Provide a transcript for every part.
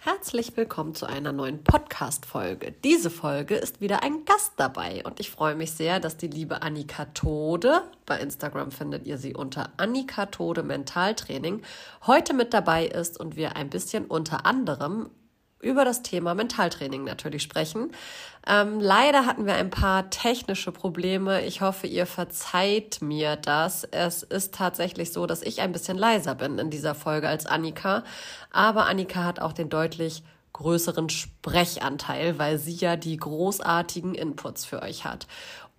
Herzlich willkommen zu einer neuen Podcast-Folge. Diese Folge ist wieder ein Gast dabei und ich freue mich sehr, dass die liebe Annika Tode, bei Instagram findet ihr sie unter Annika Tode Mentaltraining, heute mit dabei ist und wir ein bisschen unter anderem über das Thema Mentaltraining natürlich sprechen. Ähm, leider hatten wir ein paar technische Probleme. Ich hoffe, ihr verzeiht mir das. Es ist tatsächlich so, dass ich ein bisschen leiser bin in dieser Folge als Annika. Aber Annika hat auch den deutlich größeren Sprechanteil, weil sie ja die großartigen Inputs für euch hat.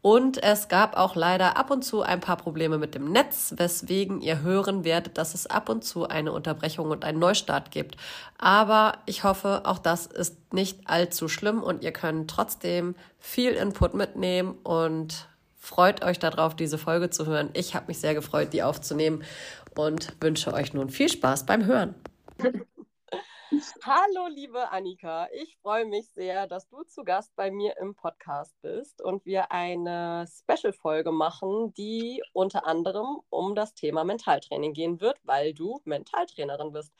Und es gab auch leider ab und zu ein paar Probleme mit dem Netz, weswegen ihr hören werdet, dass es ab und zu eine Unterbrechung und einen Neustart gibt. Aber ich hoffe, auch das ist nicht allzu schlimm und ihr könnt trotzdem viel Input mitnehmen und freut euch darauf, diese Folge zu hören. Ich habe mich sehr gefreut, die aufzunehmen und wünsche euch nun viel Spaß beim Hören. Hallo, liebe Annika. Ich freue mich sehr, dass du zu Gast bei mir im Podcast bist und wir eine Special-Folge machen, die unter anderem um das Thema Mentaltraining gehen wird, weil du Mentaltrainerin bist.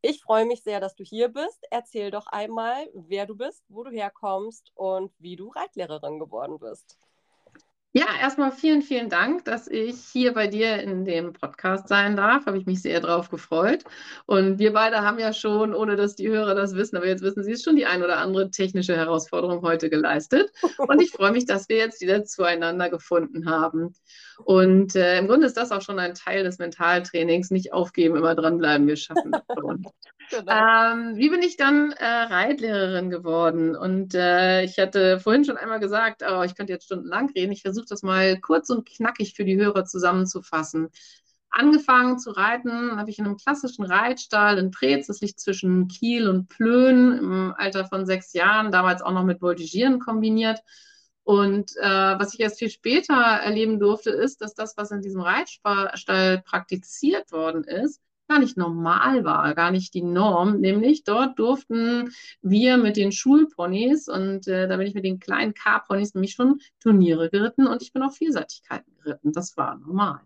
Ich freue mich sehr, dass du hier bist. Erzähl doch einmal, wer du bist, wo du herkommst und wie du Reitlehrerin geworden bist. Ja, erstmal vielen, vielen Dank, dass ich hier bei dir in dem Podcast sein darf. Habe ich mich sehr drauf gefreut. Und wir beide haben ja schon, ohne dass die Hörer das wissen, aber jetzt wissen sie es schon, die ein oder andere technische Herausforderung heute geleistet. Und ich freue mich, dass wir jetzt wieder zueinander gefunden haben. Und äh, im Grunde ist das auch schon ein Teil des Mentaltrainings. Nicht aufgeben, immer dranbleiben, wir schaffen das schon. Genau. Ähm, wie bin ich dann äh, Reitlehrerin geworden? Und äh, ich hatte vorhin schon einmal gesagt, oh, ich könnte jetzt stundenlang reden. Ich versuche das mal kurz und knackig für die Hörer zusammenzufassen. Angefangen zu reiten habe ich in einem klassischen Reitstall in Preetz, das liegt zwischen Kiel und Plön, im Alter von sechs Jahren, damals auch noch mit Voltigieren kombiniert. Und äh, was ich erst viel später erleben durfte, ist, dass das, was in diesem Reitstall praktiziert worden ist, gar nicht normal war, gar nicht die Norm. Nämlich dort durften wir mit den Schulponys und äh, da bin ich mit den kleinen K-Ponys nämlich schon Turniere geritten und ich bin auch Vielseitigkeiten geritten. Das war normal.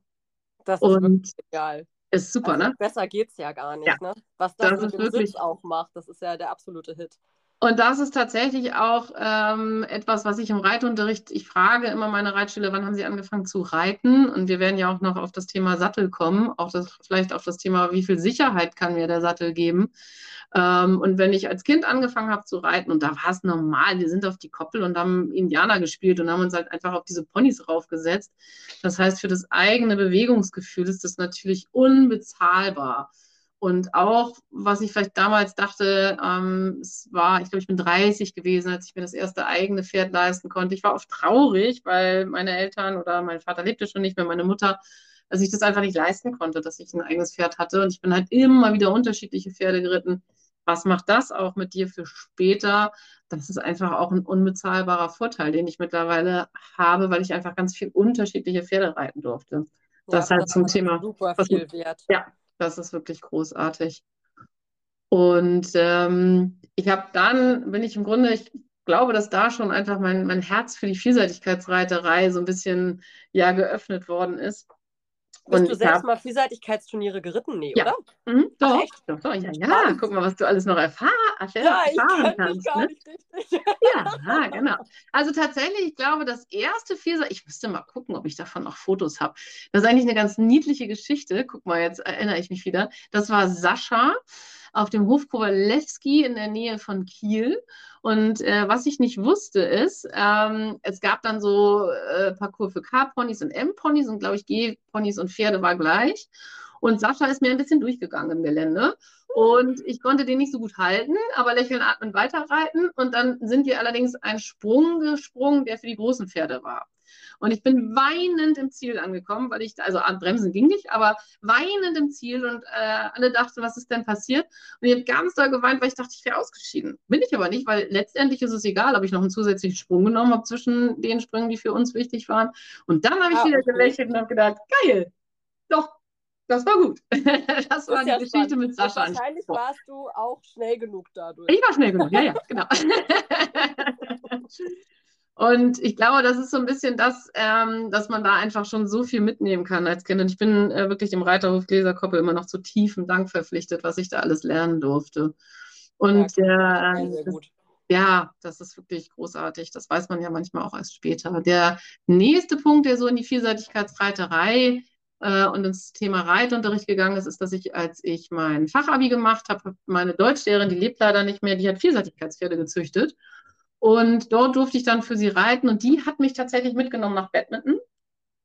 Das ist und egal. Ist super, also, ne? Besser geht's ja gar nicht, ja. ne? Was das, das mit dem wirklich... Sitz auch macht, das ist ja der absolute Hit. Und das ist tatsächlich auch ähm, etwas, was ich im Reitunterricht, ich frage immer meine Reitschüler, wann haben sie angefangen zu reiten? Und wir werden ja auch noch auf das Thema Sattel kommen, auch das, vielleicht auf das Thema, wie viel Sicherheit kann mir der Sattel geben? Ähm, und wenn ich als Kind angefangen habe zu reiten, und da war es normal, wir sind auf die Koppel und haben Indianer gespielt und haben uns halt einfach auf diese Ponys raufgesetzt. Das heißt, für das eigene Bewegungsgefühl ist das natürlich unbezahlbar. Und auch, was ich vielleicht damals dachte, ähm, es war, ich glaube, ich bin 30 gewesen, als ich mir das erste eigene Pferd leisten konnte. Ich war oft traurig, weil meine Eltern oder mein Vater lebte schon nicht mehr, meine Mutter, dass ich das einfach nicht leisten konnte, dass ich ein eigenes Pferd hatte. Und ich bin halt immer wieder unterschiedliche Pferde geritten. Was macht das auch mit dir für später? Das ist einfach auch ein unbezahlbarer Vorteil, den ich mittlerweile habe, weil ich einfach ganz viel unterschiedliche Pferde reiten durfte. Das ja, halt das zum Thema. Super viel wert. Ja, das ist wirklich großartig. Und ähm, ich habe dann, bin ich im Grunde, ich glaube, dass da schon einfach mein, mein Herz für die Vielseitigkeitsreiterei so ein bisschen ja geöffnet worden ist. Bist und du selbst hab, mal Vielseitigkeitsturniere geritten? Nee, ja. oder? Mhm, doch, Ach, doch, doch, ja, ja. Guck mal, was du alles noch erfahr ja, erfahren kannst. Ne? ja, genau. Also tatsächlich, ich glaube, das erste Vielseitig, ich müsste mal gucken, ob ich davon noch Fotos habe. Das ist eigentlich eine ganz niedliche Geschichte. Guck mal, jetzt erinnere ich mich wieder. Das war Sascha auf dem Hof Kowalewski in der Nähe von Kiel. Und äh, was ich nicht wusste, ist, ähm, es gab dann so äh, Parcours für K-Ponys und M-Ponys und glaube ich G-Ponys und Pferde war gleich. Und Sascha ist mir ein bisschen durchgegangen im Gelände. Und ich konnte den nicht so gut halten, aber lächeln, atmen, weiterreiten. Und dann sind wir allerdings einen Sprung gesprungen, der für die großen Pferde war. Und ich bin weinend im Ziel angekommen, weil ich, also an Bremsen ging nicht, aber weinend im Ziel und äh, alle dachten, was ist denn passiert? Und ich habe ganz doll geweint, weil ich dachte, ich wäre ausgeschieden. Bin ich aber nicht, weil letztendlich ist es egal, ob ich noch einen zusätzlichen Sprung genommen habe zwischen den Sprüngen, die für uns wichtig waren. Und dann habe ich ah, wieder okay. gelächelt und habe gedacht, geil, doch, das war gut. Das war die ja Geschichte spannend. mit Sascha. wahrscheinlich warst du auch schnell genug dadurch. Ich war schnell genug, ja, ja, genau. Und ich glaube, das ist so ein bisschen das, ähm, dass man da einfach schon so viel mitnehmen kann als Kind. Und ich bin äh, wirklich dem Reiterhof Gläserkoppel immer noch zu tiefem Dank verpflichtet, was ich da alles lernen durfte. Und ja, äh, sehr, sehr das, ja, das ist wirklich großartig. Das weiß man ja manchmal auch erst später. Der nächste Punkt, der so in die Vielseitigkeitsreiterei äh, und ins Thema Reitunterricht gegangen ist, ist, dass ich, als ich mein Fachabi gemacht habe, meine Deutschlehrerin, die lebt leider nicht mehr, die hat Vielseitigkeitspferde gezüchtet. Und dort durfte ich dann für sie reiten und die hat mich tatsächlich mitgenommen nach Badminton.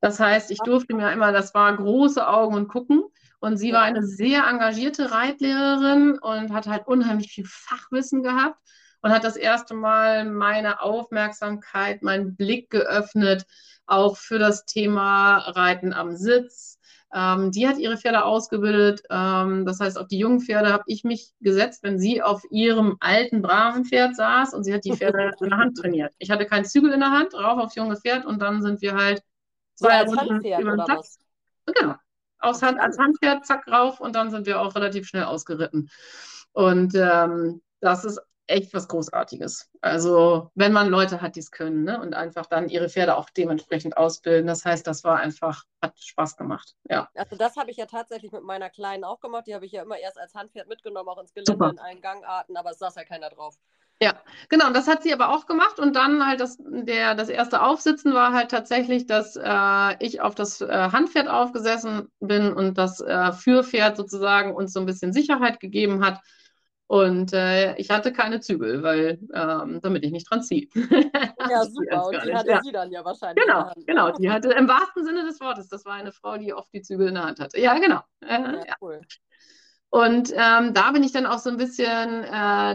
Das heißt, ich durfte mir immer, das war große Augen und gucken. Und sie war eine sehr engagierte Reitlehrerin und hat halt unheimlich viel Fachwissen gehabt und hat das erste Mal meine Aufmerksamkeit, meinen Blick geöffnet, auch für das Thema Reiten am Sitz. Ähm, die hat ihre Pferde ausgebildet. Ähm, das heißt, auf die jungen Pferde habe ich mich gesetzt, wenn sie auf ihrem alten, braven Pferd saß und sie hat die Pferde in der Hand trainiert. Ich hatte keinen Zügel in der Hand, rauf aufs junge Pferd und dann sind wir halt zwei so Runden über den Platz. Genau. Aufs Hand, als Handpferd, zack, rauf und dann sind wir auch relativ schnell ausgeritten. Und ähm, das ist echt was Großartiges. Also wenn man Leute hat, die es können ne? und einfach dann ihre Pferde auch dementsprechend ausbilden. Das heißt, das war einfach, hat Spaß gemacht. Ja. Also das habe ich ja tatsächlich mit meiner Kleinen auch gemacht. Die habe ich ja immer erst als Handpferd mitgenommen, auch ins Gelände Super. in allen Gangarten, aber es saß ja keiner drauf. Ja, genau. Und das hat sie aber auch gemacht. Und dann halt das, der, das erste Aufsitzen war halt tatsächlich, dass äh, ich auf das äh, Handpferd aufgesessen bin und das äh, Führpferd sozusagen uns so ein bisschen Sicherheit gegeben hat und äh, ich hatte keine Zügel, weil ähm, damit ich nicht dran ziehe. Ja, super. Und die hatte ja. sie dann ja wahrscheinlich. Genau, genau. Die hatte im wahrsten Sinne des Wortes. Das war eine Frau, die oft die Zügel in der Hand hatte. Ja, genau. Äh, ja, cool. Und ähm, da bin ich dann auch so ein bisschen, äh,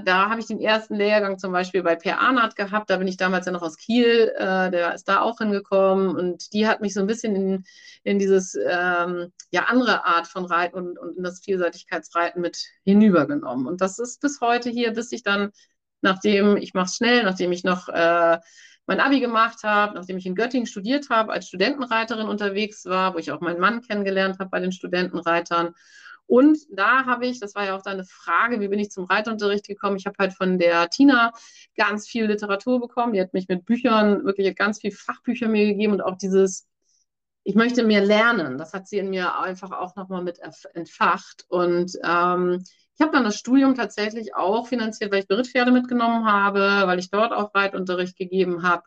da habe ich den ersten Lehrgang zum Beispiel bei Per Arnert gehabt. Da bin ich damals ja noch aus Kiel, äh, der ist da auch hingekommen und die hat mich so ein bisschen in, in dieses ähm, ja andere Art von Reiten und, und in das Vielseitigkeitsreiten mit hinübergenommen. Und das ist bis heute hier, bis ich dann, nachdem ich mache es schnell, nachdem ich noch äh, mein Abi gemacht habe, nachdem ich in Göttingen studiert habe, als Studentenreiterin unterwegs war, wo ich auch meinen Mann kennengelernt habe bei den Studentenreitern und da habe ich, das war ja auch deine Frage, wie bin ich zum Reitunterricht gekommen? Ich habe halt von der Tina ganz viel Literatur bekommen. Die hat mich mit Büchern, wirklich ganz viel Fachbücher mir gegeben und auch dieses, ich möchte mehr lernen. Das hat sie in mir einfach auch nochmal mit entfacht. Und ähm, ich habe dann das Studium tatsächlich auch finanziert, weil ich Berittpferde mitgenommen habe, weil ich dort auch Reitunterricht gegeben habe.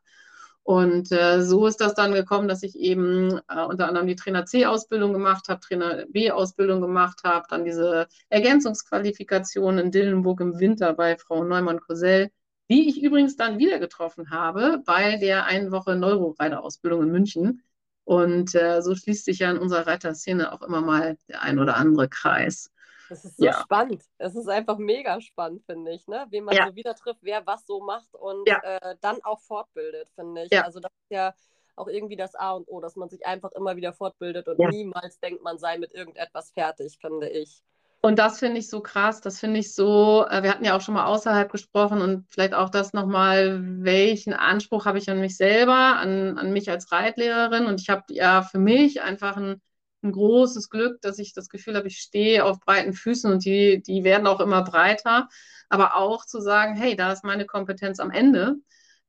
Und äh, so ist das dann gekommen, dass ich eben äh, unter anderem die Trainer C-Ausbildung gemacht habe, Trainer B-Ausbildung gemacht habe, dann diese Ergänzungsqualifikation in Dillenburg im Winter bei Frau Neumann-Kosell, die ich übrigens dann wieder getroffen habe bei der einen Woche Neuroreiter-Ausbildung in München. Und äh, so schließt sich ja in unserer Reiterszene auch immer mal der ein oder andere Kreis. Das ist so ja. spannend. Es ist einfach mega spannend, finde ich, ne? Wen man ja. so wieder trifft, wer was so macht und ja. äh, dann auch fortbildet, finde ich. Ja. Also das ist ja auch irgendwie das A und O, dass man sich einfach immer wieder fortbildet und niemals denkt, man sei mit irgendetwas fertig, finde ich. Und das finde ich so krass, das finde ich so, äh, wir hatten ja auch schon mal außerhalb gesprochen und vielleicht auch das nochmal, welchen Anspruch habe ich an mich selber, an, an mich als Reitlehrerin und ich habe ja für mich einfach ein ein großes Glück, dass ich das Gefühl habe, ich stehe auf breiten Füßen und die, die werden auch immer breiter. Aber auch zu sagen, hey, da ist meine Kompetenz am Ende.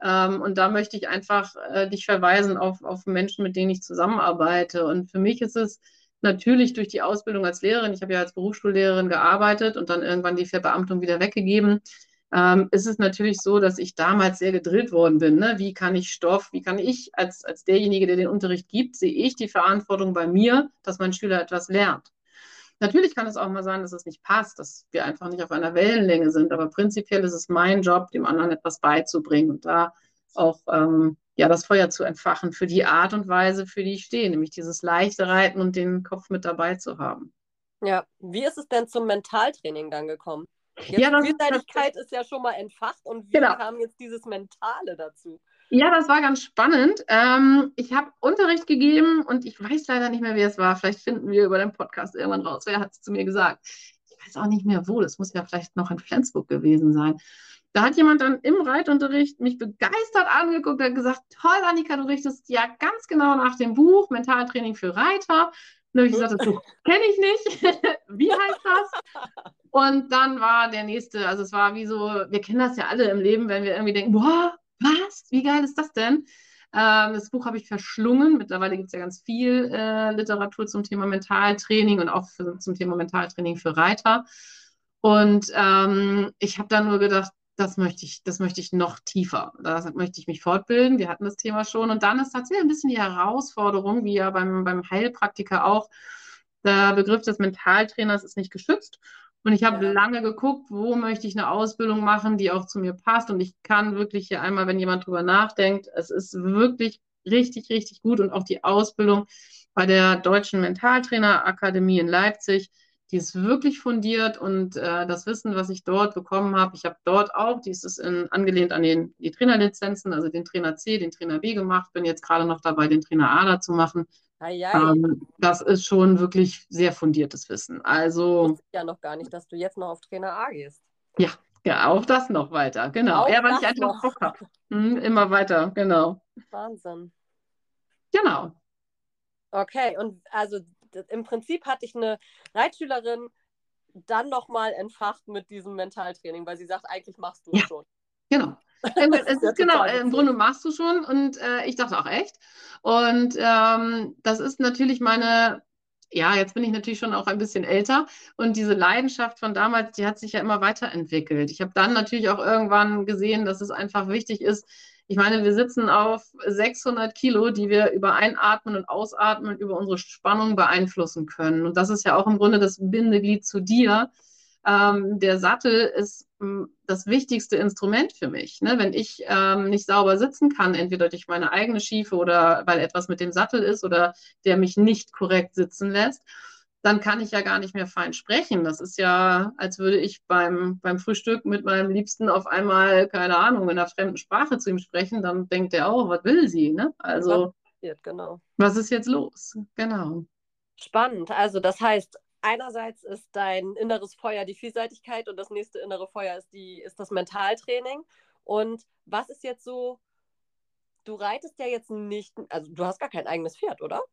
Ähm, und da möchte ich einfach äh, dich verweisen auf, auf Menschen, mit denen ich zusammenarbeite. Und für mich ist es natürlich durch die Ausbildung als Lehrerin, ich habe ja als Berufsschullehrerin gearbeitet und dann irgendwann die Verbeamtung wieder weggegeben, ähm, ist es natürlich so, dass ich damals sehr gedrillt worden bin. Ne? Wie kann ich Stoff, wie kann ich als, als derjenige, der den Unterricht gibt, sehe ich die Verantwortung bei mir, dass mein Schüler etwas lernt. Natürlich kann es auch mal sein, dass es nicht passt, dass wir einfach nicht auf einer Wellenlänge sind, aber prinzipiell ist es mein Job, dem anderen etwas beizubringen und da auch ähm, ja, das Feuer zu entfachen für die Art und Weise, für die ich stehe, nämlich dieses leichte Reiten und den Kopf mit dabei zu haben. Ja, wie ist es denn zum Mentaltraining dann gekommen? Jetzt ja, Vielseitigkeit ist ja schon mal entfacht und wir genau. haben jetzt dieses Mentale dazu. Ja, das war ganz spannend. Ähm, ich habe Unterricht gegeben und ich weiß leider nicht mehr, wer es war. Vielleicht finden wir über den Podcast irgendwann raus. Wer hat es zu mir gesagt? Ich weiß auch nicht mehr wo. Das muss ja vielleicht noch in Flensburg gewesen sein. Da hat jemand dann im Reitunterricht mich begeistert angeguckt und gesagt, toll, Annika, du richtest ja ganz genau nach dem Buch Mentaltraining für Reiter. Dann habe ich gesagt, das Buch kenne ich nicht. wie heißt das? Und dann war der nächste, also es war wie so, wir kennen das ja alle im Leben, wenn wir irgendwie denken, boah, was? Wie geil ist das denn? Ähm, das Buch habe ich verschlungen. Mittlerweile gibt es ja ganz viel äh, Literatur zum Thema Mentaltraining und auch für, zum Thema Mentaltraining für Reiter. Und ähm, ich habe dann nur gedacht, das möchte ich, das möchte ich noch tiefer. Da möchte ich mich fortbilden. Wir hatten das Thema schon. Und dann ist tatsächlich ein bisschen die Herausforderung, wie ja beim, beim Heilpraktiker auch, der Begriff des Mentaltrainers ist nicht geschützt. Und ich habe ja. lange geguckt, wo möchte ich eine Ausbildung machen, die auch zu mir passt. Und ich kann wirklich hier einmal, wenn jemand drüber nachdenkt, es ist wirklich richtig, richtig gut. Und auch die Ausbildung bei der Deutschen Mentaltrainerakademie in Leipzig, die ist wirklich fundiert und äh, das Wissen, was ich dort bekommen habe, ich habe dort auch, dies ist in, angelehnt an den, die Trainerlizenzen, also den Trainer C, den Trainer B gemacht, bin jetzt gerade noch dabei, den Trainer A da zu machen. Ähm, das ist schon wirklich sehr fundiertes Wissen. Also. Ja noch gar nicht, dass du jetzt noch auf Trainer A gehst. Ja, ja, auch das noch weiter, genau. Auch ja, weil ich einfach Bock habe. Hm, immer weiter, genau. Wahnsinn. Genau. Okay, und also im Prinzip hatte ich eine Reitschülerin dann nochmal entfacht mit diesem Mentaltraining, weil sie sagt, eigentlich machst du es ja, schon. Genau. es ist genau, im Grunde machst du schon und äh, ich dachte auch echt. Und ähm, das ist natürlich meine, ja, jetzt bin ich natürlich schon auch ein bisschen älter und diese Leidenschaft von damals, die hat sich ja immer weiterentwickelt. Ich habe dann natürlich auch irgendwann gesehen, dass es einfach wichtig ist, ich meine, wir sitzen auf 600 Kilo, die wir über Einatmen und Ausatmen über unsere Spannung beeinflussen können. Und das ist ja auch im Grunde das Bindeglied zu dir. Ähm, der Sattel ist ähm, das wichtigste Instrument für mich. Ne? Wenn ich ähm, nicht sauber sitzen kann, entweder durch meine eigene Schiefe oder weil etwas mit dem Sattel ist oder der mich nicht korrekt sitzen lässt, dann kann ich ja gar nicht mehr fein sprechen. Das ist ja, als würde ich beim, beim Frühstück mit meinem Liebsten auf einmal, keine Ahnung, in einer fremden Sprache zu ihm sprechen, dann denkt er auch, was will sie? Ne? Also, was, genau. was ist jetzt los? Genau. Spannend. Also, das heißt, einerseits ist dein inneres Feuer die Vielseitigkeit und das nächste innere Feuer ist, die, ist das Mentaltraining. Und was ist jetzt so, du reitest ja jetzt nicht, also du hast gar kein eigenes Pferd, oder?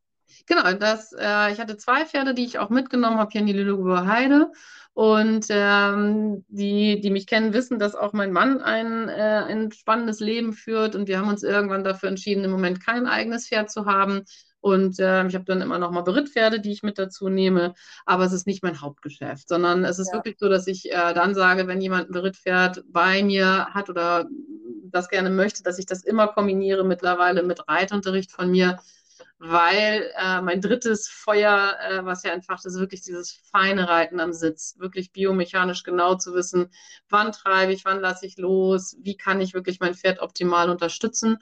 Genau, das, äh, ich hatte zwei Pferde, die ich auch mitgenommen habe hier in die Lüneburger Heide. Und ähm, die, die mich kennen, wissen, dass auch mein Mann ein, äh, ein spannendes Leben führt. Und wir haben uns irgendwann dafür entschieden, im Moment kein eigenes Pferd zu haben. Und äh, ich habe dann immer noch mal Berittpferde, die ich mit dazu nehme. Aber es ist nicht mein Hauptgeschäft, sondern es ist ja. wirklich so, dass ich äh, dann sage, wenn jemand ein Berittpferd bei mir hat oder das gerne möchte, dass ich das immer kombiniere mittlerweile mit Reitunterricht von mir weil äh, mein drittes Feuer, äh, was ja entfacht ist, wirklich dieses feine Reiten am Sitz, wirklich biomechanisch genau zu wissen, wann treibe ich, wann lasse ich los, wie kann ich wirklich mein Pferd optimal unterstützen.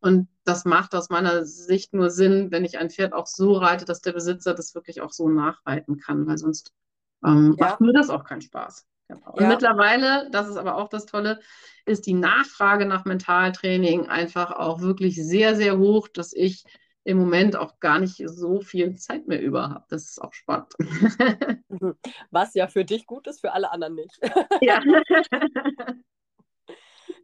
Und das macht aus meiner Sicht nur Sinn, wenn ich ein Pferd auch so reite, dass der Besitzer das wirklich auch so nachreiten kann, weil sonst ähm, ja. macht mir das auch keinen Spaß. Genau. Und ja. mittlerweile, das ist aber auch das Tolle, ist die Nachfrage nach Mentaltraining einfach auch wirklich sehr, sehr hoch, dass ich im Moment auch gar nicht so viel Zeit mehr über habe. Das ist auch spannend. Was ja für dich gut ist, für alle anderen nicht. Ja.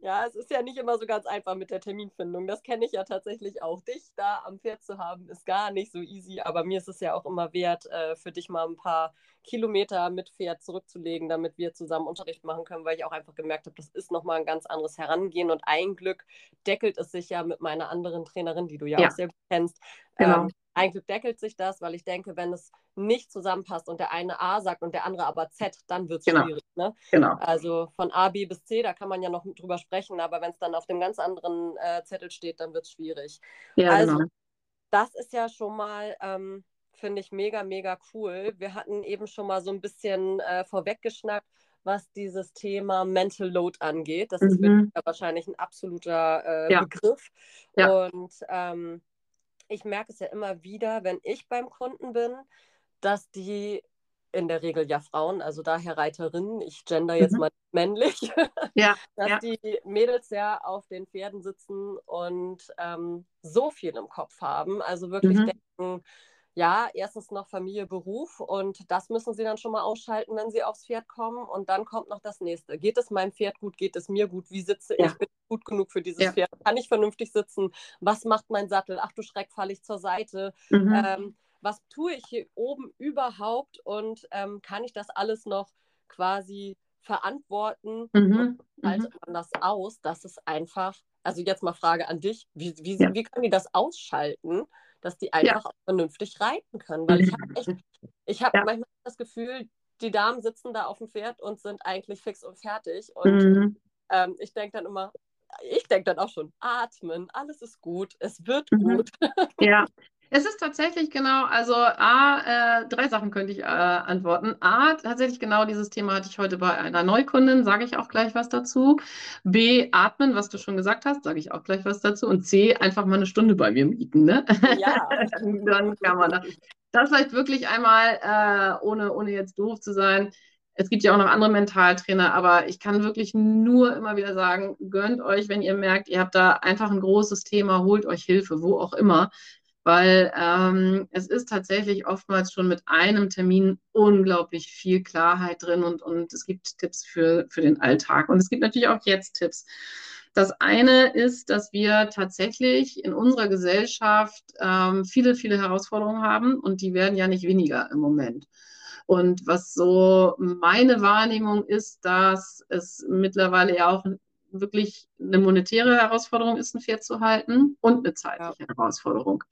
Ja, es ist ja nicht immer so ganz einfach mit der Terminfindung. Das kenne ich ja tatsächlich auch. Dich da am Pferd zu haben, ist gar nicht so easy. Aber mir ist es ja auch immer wert, äh, für dich mal ein paar Kilometer mit Pferd zurückzulegen, damit wir zusammen Unterricht machen können, weil ich auch einfach gemerkt habe, das ist nochmal ein ganz anderes Herangehen. Und ein Glück deckelt es sich ja mit meiner anderen Trainerin, die du ja, ja. auch sehr gut kennst. Genau. Ähm, eigentlich deckelt sich das, weil ich denke, wenn es nicht zusammenpasst und der eine A sagt und der andere aber Z, dann wird es genau. schwierig. Ne? Genau. Also von A, B bis C, da kann man ja noch drüber sprechen, aber wenn es dann auf dem ganz anderen äh, Zettel steht, dann wird es schwierig. Ja, also, genau. das ist ja schon mal, ähm, finde ich, mega, mega cool. Wir hatten eben schon mal so ein bisschen äh, vorweggeschnackt, was dieses Thema Mental Load angeht. Das mhm. ist wahrscheinlich ein absoluter äh, ja. Begriff. Ja. Und ähm, ich merke es ja immer wieder, wenn ich beim Kunden bin, dass die in der Regel ja Frauen, also daher Reiterinnen, ich gender jetzt mhm. mal männlich, ja, dass ja. die Mädels ja auf den Pferden sitzen und ähm, so viel im Kopf haben, also wirklich mhm. denken, ja, erstens noch Familie, Beruf und das müssen sie dann schon mal ausschalten, wenn sie aufs Pferd kommen und dann kommt noch das nächste. Geht es meinem Pferd gut? Geht es mir gut? Wie sitze ja. ich? Bin ich gut genug für dieses ja. Pferd? Kann ich vernünftig sitzen? Was macht mein Sattel? Ach du Schreck, falle ich zur Seite? Mhm. Ähm, was tue ich hier oben überhaupt und ähm, kann ich das alles noch quasi verantworten? Mhm. haltet man das aus? Das ist einfach, also jetzt mal Frage an dich, wie, wie, ja. wie können die das ausschalten? Dass die einfach ja. auch vernünftig reiten können. Weil ich habe echt, ich habe ja. manchmal das Gefühl, die Damen sitzen da auf dem Pferd und sind eigentlich fix und fertig. Und mhm. ähm, ich denke dann immer, ich denke dann auch schon, atmen, alles ist gut, es wird mhm. gut. Ja, es ist tatsächlich genau, also A, äh, drei Sachen könnte ich äh, antworten. A, tatsächlich genau dieses Thema hatte ich heute bei einer Neukundin, sage ich auch gleich was dazu. B, atmen, was du schon gesagt hast, sage ich auch gleich was dazu. Und C, einfach mal eine Stunde bei mir mieten, ne? Ja. Dann kann man das. Das vielleicht wirklich einmal, äh, ohne, ohne jetzt doof zu sein. Es gibt ja auch noch andere Mentaltrainer, aber ich kann wirklich nur immer wieder sagen, gönnt euch, wenn ihr merkt, ihr habt da einfach ein großes Thema, holt euch Hilfe, wo auch immer weil ähm, es ist tatsächlich oftmals schon mit einem Termin unglaublich viel Klarheit drin und, und es gibt Tipps für, für den Alltag. Und es gibt natürlich auch jetzt Tipps. Das eine ist, dass wir tatsächlich in unserer Gesellschaft ähm, viele, viele Herausforderungen haben und die werden ja nicht weniger im Moment. Und was so meine Wahrnehmung ist, dass es mittlerweile ja auch wirklich eine monetäre Herausforderung ist, ein Pferd zu halten und eine zeitliche ja. Herausforderung.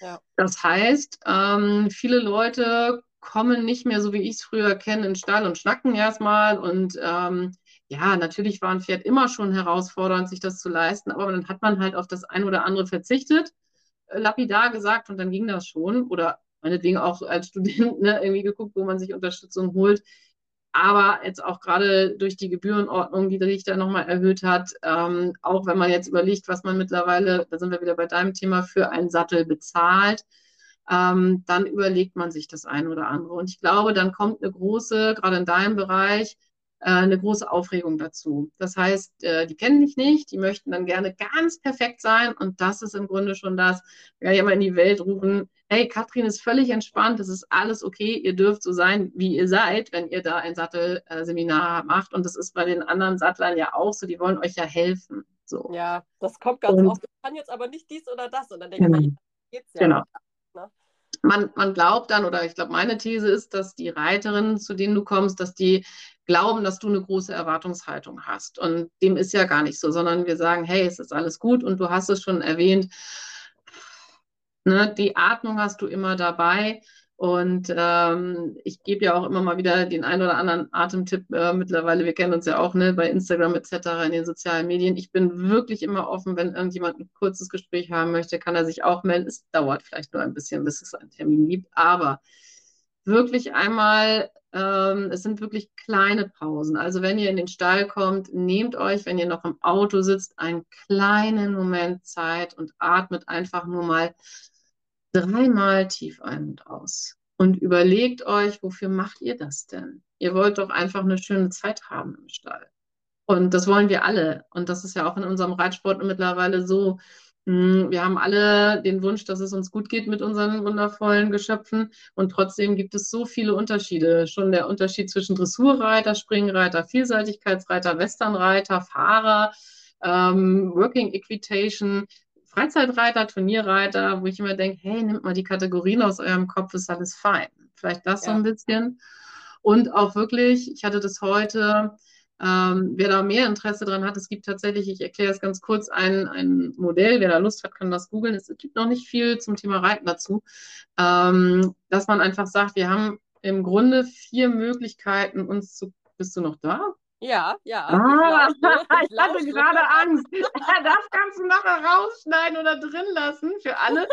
Ja. Das heißt, ähm, viele Leute kommen nicht mehr so, wie ich es früher kenne, in den Stall und schnacken erstmal. Und ähm, ja, natürlich war ein Pferd immer schon herausfordernd, sich das zu leisten, aber dann hat man halt auf das ein oder andere verzichtet, äh, lapidar gesagt, und dann ging das schon. Oder meinetwegen auch als Student ne, irgendwie geguckt, wo man sich Unterstützung holt. Aber jetzt auch gerade durch die Gebührenordnung, die der Richter nochmal erhöht hat, ähm, auch wenn man jetzt überlegt, was man mittlerweile, da sind wir wieder bei deinem Thema, für einen Sattel bezahlt, ähm, dann überlegt man sich das eine oder andere. Und ich glaube, dann kommt eine große, gerade in deinem Bereich, eine große Aufregung dazu. Das heißt, äh, die kennen dich nicht, die möchten dann gerne ganz perfekt sein und das ist im Grunde schon das, wir ja immer in die Welt rufen, hey, Katrin ist völlig entspannt, es ist alles okay, ihr dürft so sein, wie ihr seid, wenn ihr da ein Sattelseminar macht. Und das ist bei den anderen Sattlern ja auch so, die wollen euch ja helfen. So. Ja, das kommt ganz und, oft. Ich kann jetzt aber nicht dies oder das. Und dann denke ich, genau. geht's ja. Genau. Man, man glaubt dann, oder ich glaube, meine These ist, dass die Reiterinnen, zu denen du kommst, dass die glauben, dass du eine große Erwartungshaltung hast. Und dem ist ja gar nicht so, sondern wir sagen, hey, es ist alles gut und du hast es schon erwähnt, Ne, die Atmung hast du immer dabei. Und ähm, ich gebe ja auch immer mal wieder den einen oder anderen Atemtipp äh, mittlerweile. Wir kennen uns ja auch ne, bei Instagram etc. in den sozialen Medien. Ich bin wirklich immer offen, wenn irgendjemand ein kurzes Gespräch haben möchte, kann er sich auch melden. Es dauert vielleicht nur ein bisschen, bis es einen Termin gibt. Aber wirklich einmal, ähm, es sind wirklich kleine Pausen. Also wenn ihr in den Stall kommt, nehmt euch, wenn ihr noch im Auto sitzt, einen kleinen Moment Zeit und atmet einfach nur mal dreimal tief ein und aus und überlegt euch, wofür macht ihr das denn? Ihr wollt doch einfach eine schöne Zeit haben im Stall. Und das wollen wir alle. Und das ist ja auch in unserem Reitsport mittlerweile so. Hm, wir haben alle den Wunsch, dass es uns gut geht mit unseren wundervollen Geschöpfen. Und trotzdem gibt es so viele Unterschiede. Schon der Unterschied zwischen Dressurreiter, Springreiter, Vielseitigkeitsreiter, Westernreiter, Fahrer, ähm, Working Equitation. Freizeitreiter, Turnierreiter, wo ich immer denke, hey, nimmt mal die Kategorien aus eurem Kopf, ist alles fein. Vielleicht das ja. so ein bisschen. Und auch wirklich, ich hatte das heute, ähm, wer da mehr Interesse dran hat, es gibt tatsächlich, ich erkläre es ganz kurz, ein, ein Modell, wer da Lust hat, kann das googeln. Es gibt noch nicht viel zum Thema Reiten dazu, ähm, dass man einfach sagt, wir haben im Grunde vier Möglichkeiten, uns zu, bist du noch da? Ja, ja. Ah, ich, lausche, ich, ich hatte gerade Angst. Das kannst du nachher rausschneiden oder drin lassen für alle,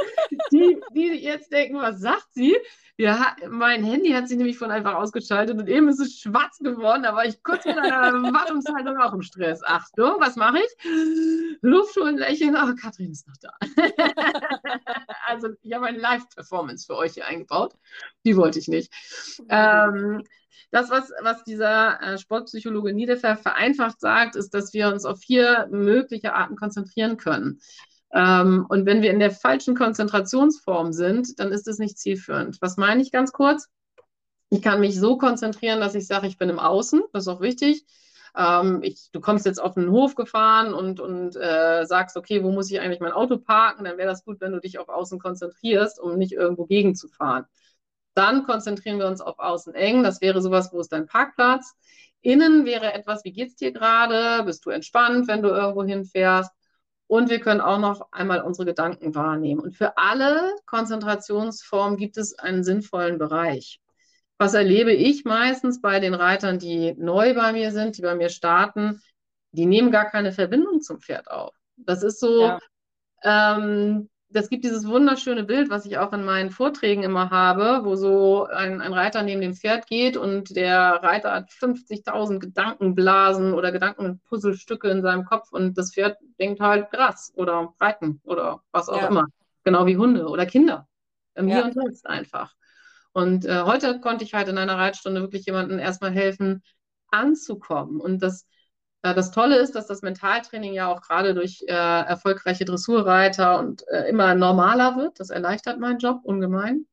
die, die jetzt denken, was sagt sie? Ja, mein Handy hat sich nämlich von einfach ausgeschaltet und eben ist es schwarz geworden. War ich kurz mit einer Wartungshaltung auch im Stress. Achtung, was mache ich? Luft holen, lächeln. Oh, Katrin ist noch da. also, ich habe eine Live-Performance für euch hier eingebaut. Die wollte ich nicht. Ähm, das, was, was dieser äh, Sportpsychologe Niedefer vereinfacht sagt, ist, dass wir uns auf vier mögliche Arten konzentrieren können. Ähm, und wenn wir in der falschen Konzentrationsform sind, dann ist es nicht zielführend. Was meine ich ganz kurz? Ich kann mich so konzentrieren, dass ich sage, ich bin im Außen, das ist auch wichtig. Ähm, ich, du kommst jetzt auf den Hof gefahren und, und äh, sagst, okay, wo muss ich eigentlich mein Auto parken? Dann wäre das gut, wenn du dich auf Außen konzentrierst, um nicht irgendwo gegenzufahren. Dann konzentrieren wir uns auf außen eng. Das wäre sowas, wo ist dein Parkplatz? Innen wäre etwas, wie geht's dir gerade? Bist du entspannt, wenn du irgendwo hinfährst? Und wir können auch noch einmal unsere Gedanken wahrnehmen. Und für alle Konzentrationsformen gibt es einen sinnvollen Bereich. was erlebe ich meistens bei den Reitern, die neu bei mir sind, die bei mir starten? Die nehmen gar keine Verbindung zum Pferd auf. Das ist so, ja. ähm, das gibt dieses wunderschöne Bild, was ich auch in meinen Vorträgen immer habe, wo so ein, ein Reiter neben dem Pferd geht und der Reiter hat 50.000 Gedankenblasen oder Gedankenpuzzlestücke in seinem Kopf und das Pferd denkt halt Gras oder Reiten oder was auch ja. immer. Genau wie Hunde oder Kinder. Im ja. Hier und Jetzt einfach. Und äh, heute konnte ich halt in einer Reitstunde wirklich jemandem erstmal helfen, anzukommen. Und das das Tolle ist, dass das Mentaltraining ja auch gerade durch äh, erfolgreiche Dressurreiter und äh, immer normaler wird. Das erleichtert meinen Job ungemein.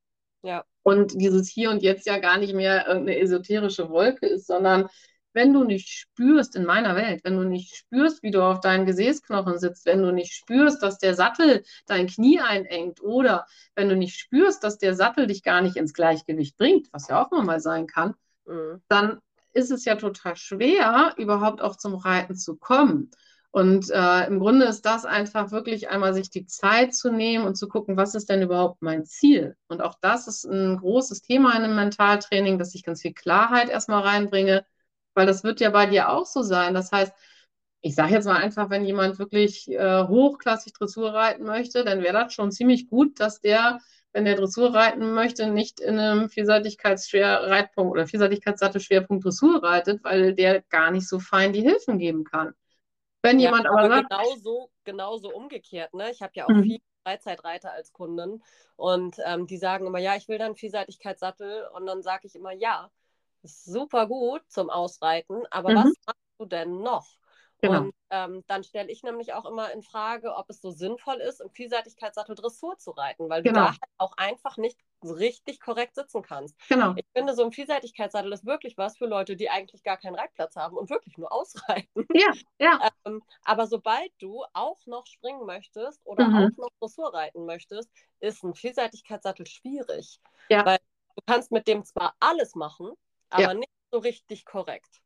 Ja. Und dieses Hier und Jetzt ja gar nicht mehr irgendeine esoterische Wolke ist, sondern wenn du nicht spürst in meiner Welt, wenn du nicht spürst, wie du auf deinen Gesäßknochen sitzt, wenn du nicht spürst, dass der Sattel dein Knie einengt oder wenn du nicht spürst, dass der Sattel dich gar nicht ins Gleichgewicht bringt, was ja auch mal sein kann, mhm. dann ist es ja total schwer, überhaupt auch zum Reiten zu kommen. Und äh, im Grunde ist das einfach wirklich einmal sich die Zeit zu nehmen und zu gucken, was ist denn überhaupt mein Ziel? Und auch das ist ein großes Thema in einem Mentaltraining, dass ich ganz viel Klarheit erstmal reinbringe, weil das wird ja bei dir auch so sein. Das heißt, ich sage jetzt mal einfach, wenn jemand wirklich äh, hochklassig Dressur reiten möchte, dann wäre das schon ziemlich gut, dass der wenn der Dressur reiten möchte, nicht in einem Vielseitigkeitsreitpunkt oder Vielseitigkeitssattelschwerpunkt Dressur reitet, weil der gar nicht so fein die Hilfen geben kann. Wenn ja, jemand aber, aber sagt, genauso, genauso umgekehrt, ne? Ich habe ja auch mhm. viele Freizeitreiter als Kunden und ähm, die sagen immer, ja, ich will dann Vielseitigkeitssattel und dann sage ich immer, ja, super gut zum Ausreiten, aber mhm. was machst du denn noch? Genau. Und ähm, dann stelle ich nämlich auch immer in Frage, ob es so sinnvoll ist, im Vielseitigkeitssattel Dressur zu reiten, weil genau. du da halt auch einfach nicht richtig korrekt sitzen kannst. Genau. Ich finde, so ein Vielseitigkeitssattel ist wirklich was für Leute, die eigentlich gar keinen Reitplatz haben und wirklich nur ausreiten. Ja, ja. Ähm, aber sobald du auch noch springen möchtest oder mhm. auch noch Dressur reiten möchtest, ist ein Vielseitigkeitssattel schwierig. Ja. Weil du kannst mit dem zwar alles machen, aber ja. nicht so richtig korrekt.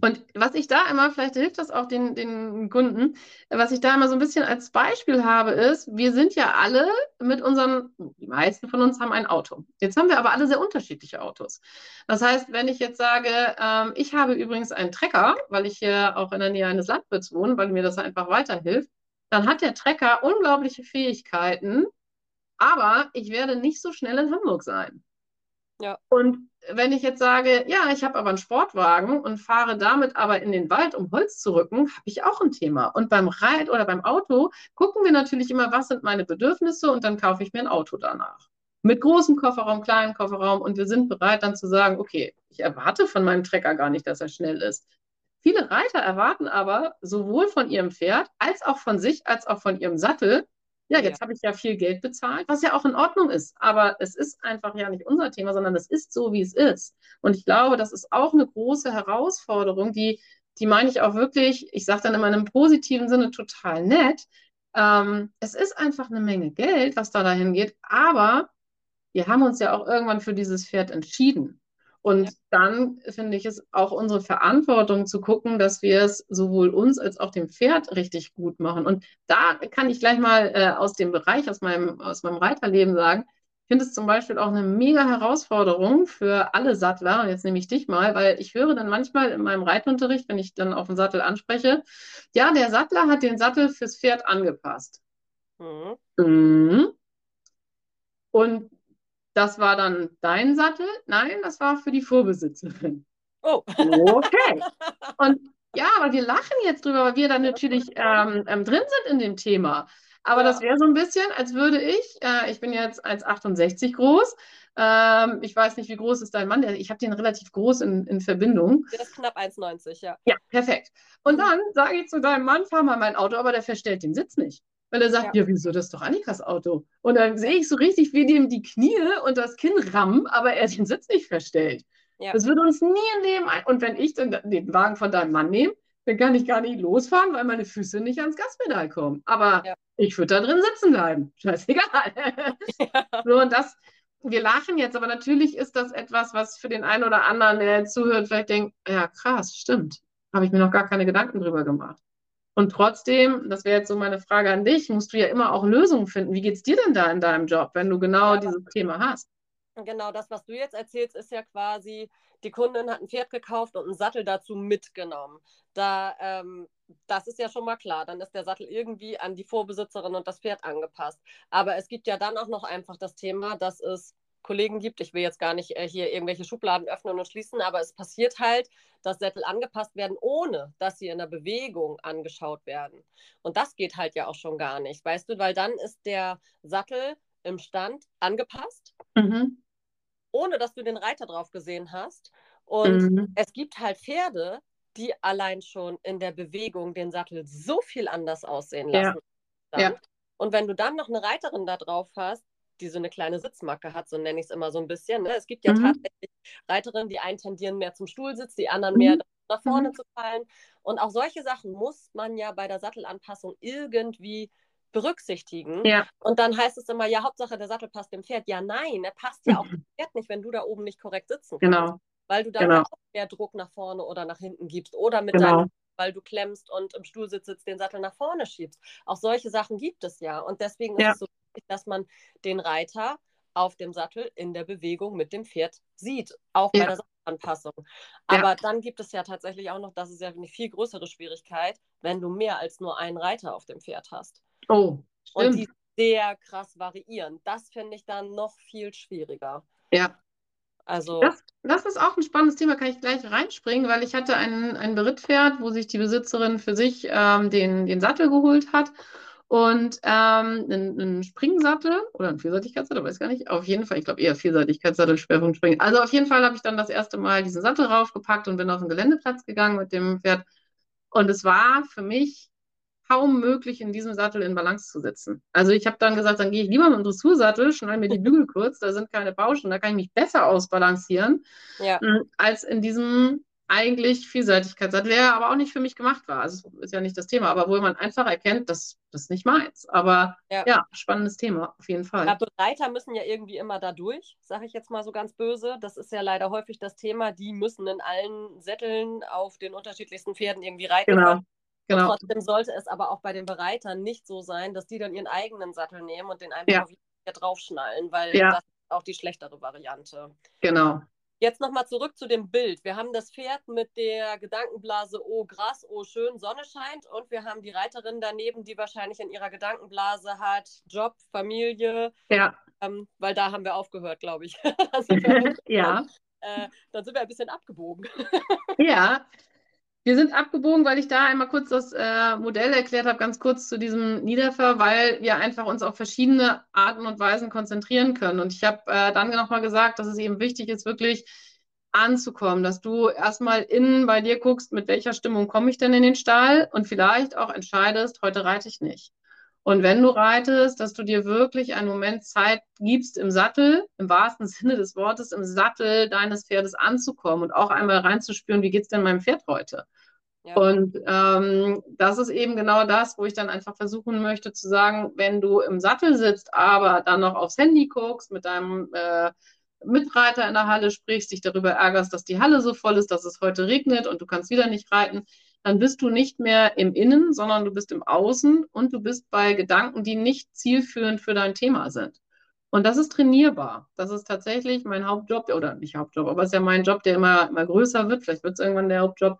Und was ich da immer, vielleicht hilft das auch den, den Kunden, was ich da immer so ein bisschen als Beispiel habe, ist, wir sind ja alle mit unseren, die meisten von uns haben ein Auto. Jetzt haben wir aber alle sehr unterschiedliche Autos. Das heißt, wenn ich jetzt sage, ähm, ich habe übrigens einen Trecker, weil ich hier auch in der Nähe eines Landwirts wohne, weil mir das einfach weiterhilft, dann hat der Trecker unglaubliche Fähigkeiten, aber ich werde nicht so schnell in Hamburg sein. Ja. Und wenn ich jetzt sage, ja, ich habe aber einen Sportwagen und fahre damit aber in den Wald, um Holz zu rücken, habe ich auch ein Thema. Und beim Reit oder beim Auto gucken wir natürlich immer, was sind meine Bedürfnisse und dann kaufe ich mir ein Auto danach. Mit großem Kofferraum, kleinen Kofferraum und wir sind bereit dann zu sagen, okay, ich erwarte von meinem Trecker gar nicht, dass er schnell ist. Viele Reiter erwarten aber sowohl von ihrem Pferd als auch von sich als auch von ihrem Sattel, ja, jetzt ja. habe ich ja viel Geld bezahlt, was ja auch in Ordnung ist. Aber es ist einfach ja nicht unser Thema, sondern es ist so, wie es ist. Und ich glaube, das ist auch eine große Herausforderung, die, die meine ich auch wirklich, ich sage dann immer in einem positiven Sinne total nett. Ähm, es ist einfach eine Menge Geld, was da dahin geht, aber wir haben uns ja auch irgendwann für dieses Pferd entschieden. Und ja. dann finde ich es auch unsere Verantwortung zu gucken, dass wir es sowohl uns als auch dem Pferd richtig gut machen. Und da kann ich gleich mal äh, aus dem Bereich, aus meinem, aus meinem Reiterleben sagen, ich finde es zum Beispiel auch eine mega Herausforderung für alle Sattler. Und jetzt nehme ich dich mal, weil ich höre dann manchmal in meinem Reitunterricht, wenn ich dann auf den Sattel anspreche, ja, der Sattler hat den Sattel fürs Pferd angepasst. Mhm. Mhm. Und das war dann dein Sattel? Nein, das war für die Vorbesitzerin. Oh. Okay. Und ja, aber wir lachen jetzt drüber, weil wir dann natürlich ähm, ähm, drin sind in dem Thema. Aber ja. das wäre so ein bisschen, als würde ich, äh, ich bin jetzt 1,68 groß, ähm, ich weiß nicht, wie groß ist dein Mann, ich habe den relativ groß in, in Verbindung. Der ist knapp 1,90, ja. Ja, perfekt. Und dann sage ich zu deinem Mann, fahr mal mein Auto, aber der verstellt den Sitz nicht. Weil er sagt, ja. ja, wieso, das ist doch Annikas Auto. Und dann sehe ich so richtig, wie dem die Knie und das Kinn rammen, aber er den Sitz nicht verstellt. Ja. Das würde uns nie im Leben ein. Und wenn ich dann den Wagen von deinem Mann nehme, dann kann ich gar nicht losfahren, weil meine Füße nicht ans Gaspedal kommen. Aber ja. ich würde da drin sitzen bleiben. Scheißegal. So, und das, wir lachen jetzt, aber natürlich ist das etwas, was für den einen oder anderen, der zuhört, vielleicht denkt, ja krass, stimmt. Habe ich mir noch gar keine Gedanken drüber gemacht. Und trotzdem, das wäre jetzt so meine Frage an dich, musst du ja immer auch Lösungen finden. Wie geht es dir denn da in deinem Job, wenn du genau ja. dieses Thema hast? genau das, was du jetzt erzählst, ist ja quasi, die Kundin hat ein Pferd gekauft und einen Sattel dazu mitgenommen. Da, ähm, das ist ja schon mal klar. Dann ist der Sattel irgendwie an die Vorbesitzerin und das Pferd angepasst. Aber es gibt ja dann auch noch einfach das Thema, dass es Kollegen gibt. Ich will jetzt gar nicht äh, hier irgendwelche Schubladen öffnen und schließen, aber es passiert halt, dass Sättel angepasst werden, ohne dass sie in der Bewegung angeschaut werden. Und das geht halt ja auch schon gar nicht, weißt du, weil dann ist der Sattel im Stand angepasst. Mhm ohne dass du den Reiter drauf gesehen hast. Und mhm. es gibt halt Pferde, die allein schon in der Bewegung den Sattel so viel anders aussehen lassen. Ja. ja. Und wenn du dann noch eine Reiterin da drauf hast, die so eine kleine Sitzmacke hat, so nenne ich es immer so ein bisschen. Ne? Es gibt ja mhm. tatsächlich Reiterinnen, die einen tendieren mehr zum Stuhlsitz, die anderen mhm. mehr nach vorne mhm. zu fallen. Und auch solche Sachen muss man ja bei der Sattelanpassung irgendwie berücksichtigen. Ja. Und dann heißt es immer, ja, Hauptsache der Sattel passt dem Pferd. Ja, nein, er passt ja auch dem Pferd nicht, wenn du da oben nicht korrekt sitzen kannst. Genau. Weil du dann genau. auch mehr Druck nach vorne oder nach hinten gibst oder mit genau. deinem, weil du klemmst und im Stuhlsitz sitzt, den Sattel nach vorne schiebst. Auch solche Sachen gibt es ja. Und deswegen ja. ist es so dass man den Reiter auf dem Sattel in der Bewegung mit dem Pferd sieht, auch ja. bei der Sattelanpassung. Aber ja. dann gibt es ja tatsächlich auch noch, das ist ja eine viel größere Schwierigkeit, wenn du mehr als nur einen Reiter auf dem Pferd hast. Oh, stimmt. Und die sehr krass variieren. Das finde ich dann noch viel schwieriger. Ja. Also. Das, das, ist auch ein spannendes Thema, kann ich gleich reinspringen, weil ich hatte ein, ein Berittpferd, wo sich die Besitzerin für sich ähm, den, den Sattel geholt hat und ähm, einen, einen Springsattel oder einen Vielseitigkeitssattel, weiß gar nicht. Auf jeden Fall, ich glaube eher Vielseitigkeitssattel, Schwerpunkt Springen. Also auf jeden Fall habe ich dann das erste Mal diesen Sattel raufgepackt und bin auf den Geländeplatz gegangen mit dem Pferd. Und es war für mich kaum möglich, in diesem Sattel in Balance zu sitzen. Also ich habe dann gesagt, dann gehe ich lieber mit dem Dressursattel, schneide mir die Bügel kurz, da sind keine Pauschen, da kann ich mich besser ausbalancieren, ja. Mm, als in diesem eigentlich Vielseitigkeitssattel, der aber auch nicht für mich gemacht war. Also ist ja nicht das Thema, aber wo man einfach erkennt, dass das nicht meins. Aber ja. ja, spannendes Thema, auf jeden Fall. Ja, Reiter müssen ja irgendwie immer da durch, sage ich jetzt mal so ganz böse. Das ist ja leider häufig das Thema. Die müssen in allen Sätteln auf den unterschiedlichsten Pferden irgendwie reiten genau. Genau. Trotzdem sollte es aber auch bei den Bereitern nicht so sein, dass die dann ihren eigenen Sattel nehmen und den einfach ja. wieder draufschnallen, weil ja. das ist auch die schlechtere Variante. Genau. Jetzt nochmal zurück zu dem Bild. Wir haben das Pferd mit der Gedankenblase, oh Gras, oh schön, Sonne scheint. Und wir haben die Reiterin daneben, die wahrscheinlich in ihrer Gedankenblase hat, Job, Familie. Ja. Ähm, weil da haben wir aufgehört, glaube ich. ja. Äh, dann sind wir ein bisschen abgebogen. ja, wir sind abgebogen, weil ich da einmal kurz das äh, Modell erklärt habe, ganz kurz zu diesem Niederfer, weil wir einfach uns auf verschiedene Arten und Weisen konzentrieren können. Und ich habe äh, dann nochmal gesagt, dass es eben wichtig ist, wirklich anzukommen, dass du erstmal innen bei dir guckst, mit welcher Stimmung komme ich denn in den Stall und vielleicht auch entscheidest, heute reite ich nicht. Und wenn du reitest, dass du dir wirklich einen Moment Zeit gibst, im Sattel, im wahrsten Sinne des Wortes, im Sattel deines Pferdes anzukommen und auch einmal reinzuspüren, wie geht es denn meinem Pferd heute? Und ähm, das ist eben genau das, wo ich dann einfach versuchen möchte zu sagen, wenn du im Sattel sitzt, aber dann noch aufs Handy guckst, mit deinem äh, Mitreiter in der Halle sprichst, dich darüber ärgerst, dass die Halle so voll ist, dass es heute regnet und du kannst wieder nicht reiten, dann bist du nicht mehr im Innen, sondern du bist im Außen und du bist bei Gedanken, die nicht zielführend für dein Thema sind. Und das ist trainierbar. Das ist tatsächlich mein Hauptjob, oder nicht Hauptjob, aber es ist ja mein Job, der immer, immer größer wird. Vielleicht wird es irgendwann der Hauptjob,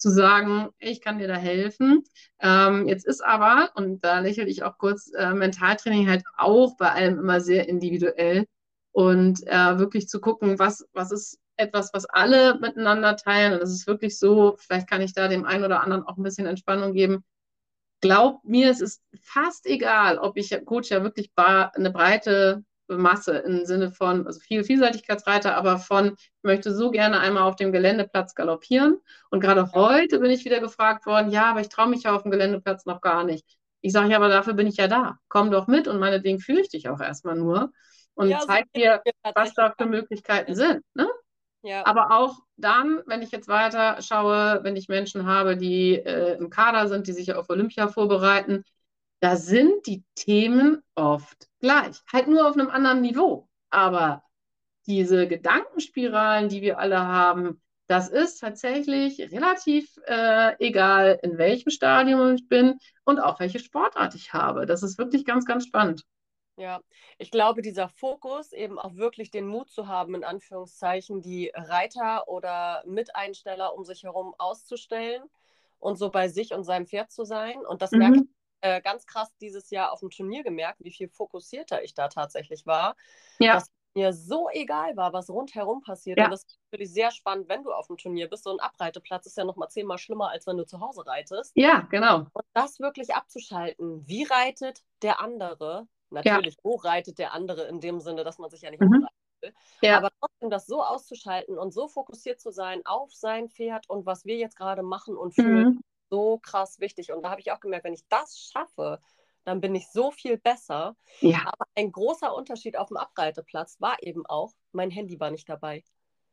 zu sagen, ich kann dir da helfen. Ähm, jetzt ist aber, und da lächle ich auch kurz, äh, Mentaltraining halt auch bei allem immer sehr individuell und äh, wirklich zu gucken, was, was ist etwas, was alle miteinander teilen. Und es ist wirklich so, vielleicht kann ich da dem einen oder anderen auch ein bisschen Entspannung geben. Glaubt mir, es ist fast egal, ob ich Coach ja wirklich eine breite Masse im Sinne von, also viel Vielseitigkeitsreiter, aber von, ich möchte so gerne einmal auf dem Geländeplatz galoppieren. Und gerade heute bin ich wieder gefragt worden, ja, aber ich traue mich ja auf dem Geländeplatz noch gar nicht. Ich sage ja, aber dafür bin ich ja da. Komm doch mit und meinetwegen führe ich dich auch erstmal nur und ja, zeig dir, was da für Möglichkeiten sind. Ne? Ja. Aber auch dann, wenn ich jetzt weiter schaue, wenn ich Menschen habe, die äh, im Kader sind, die sich auf Olympia vorbereiten, da sind die Themen oft gleich, halt nur auf einem anderen Niveau. Aber diese Gedankenspiralen, die wir alle haben, das ist tatsächlich relativ äh, egal, in welchem Stadium ich bin und auch welche Sportart ich habe. Das ist wirklich ganz, ganz spannend. Ja, ich glaube, dieser Fokus, eben auch wirklich den Mut zu haben, in Anführungszeichen, die Reiter oder Miteinsteller um sich herum auszustellen und so bei sich und seinem Pferd zu sein. Und das mhm. merke ich äh, ganz krass dieses Jahr auf dem Turnier gemerkt, wie viel fokussierter ich da tatsächlich war. Ja. Dass mir so egal war, was rundherum passiert. Ja. Und das ist natürlich sehr spannend, wenn du auf dem Turnier bist. So ein Abreiteplatz ist ja noch mal zehnmal schlimmer, als wenn du zu Hause reitest. Ja, genau. Und das wirklich abzuschalten. Wie reitet der andere? Natürlich, ja. wo reitet der andere in dem Sinne, dass man sich ja nicht mhm. will. Ja. Aber trotzdem das so auszuschalten und so fokussiert zu sein auf sein Pferd und was wir jetzt gerade machen und fühlen, mhm. So krass wichtig. Und da habe ich auch gemerkt, wenn ich das schaffe, dann bin ich so viel besser. Ja. Aber ein großer Unterschied auf dem Abreiteplatz war eben auch, mein Handy war nicht dabei.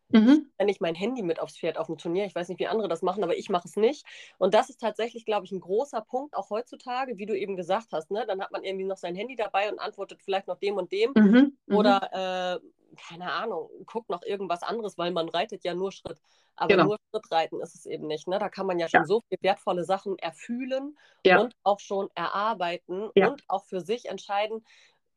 Mhm. Wenn ich mein Handy mit aufs Pferd auf dem Turnier, ich weiß nicht, wie andere das machen, aber ich mache es nicht. Und das ist tatsächlich, glaube ich, ein großer Punkt, auch heutzutage, wie du eben gesagt hast. Ne? Dann hat man irgendwie noch sein Handy dabei und antwortet vielleicht noch dem und dem. Mhm. mhm. Oder, äh, keine Ahnung, guckt noch irgendwas anderes, weil man reitet ja nur Schritt. Aber genau. nur Schrittreiten ist es eben nicht. Ne? Da kann man ja schon ja. so viele wertvolle Sachen erfühlen ja. und auch schon erarbeiten ja. und auch für sich entscheiden,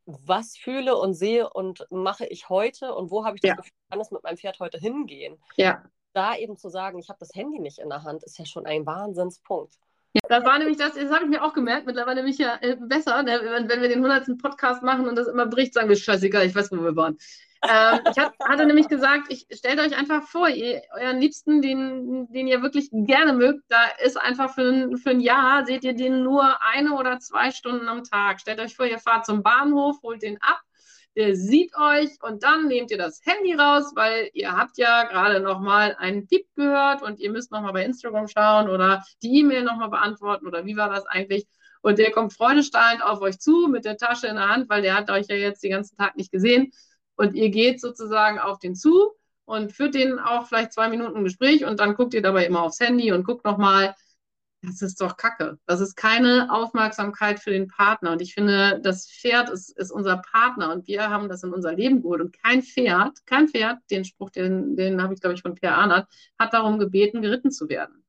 was fühle und sehe und mache ich heute und wo habe ich das. Gefühl, kann es mit meinem Pferd heute hingehen? Ja. Da eben zu sagen, ich habe das Handy nicht in der Hand, ist ja schon ein Wahnsinnspunkt. Ja, das war nämlich das, das habe ich mir auch gemerkt, mittlerweile nämlich ja äh, besser, ne? wenn, wenn wir den 100. Podcast machen und das immer bricht, sagen wir, scheißegal, ich weiß, wo wir waren. Ähm, ich hat, hatte nämlich gesagt, ich stellt euch einfach vor, ihr, euren Liebsten, den, den ihr wirklich gerne mögt, da ist einfach für, ein, für ein Jahr, seht ihr den nur eine oder zwei Stunden am Tag. Stellt euch vor, ihr fahrt zum Bahnhof, holt den ab, der sieht euch und dann nehmt ihr das Handy raus, weil ihr habt ja gerade nochmal einen Tipp gehört und ihr müsst nochmal bei Instagram schauen oder die E-Mail nochmal beantworten oder wie war das eigentlich? Und der kommt freudestrahlend auf euch zu mit der Tasche in der Hand, weil der hat euch ja jetzt den ganzen Tag nicht gesehen und ihr geht sozusagen auf den zu und führt den auch vielleicht zwei Minuten Gespräch und dann guckt ihr dabei immer aufs Handy und guckt nochmal. Das ist doch Kacke. Das ist keine Aufmerksamkeit für den Partner. Und ich finde, das Pferd ist, ist unser Partner und wir haben das in unser Leben geholt. Und kein Pferd, kein Pferd, den Spruch, den, den habe ich, glaube ich, von Per Arnert, hat darum gebeten, geritten zu werden.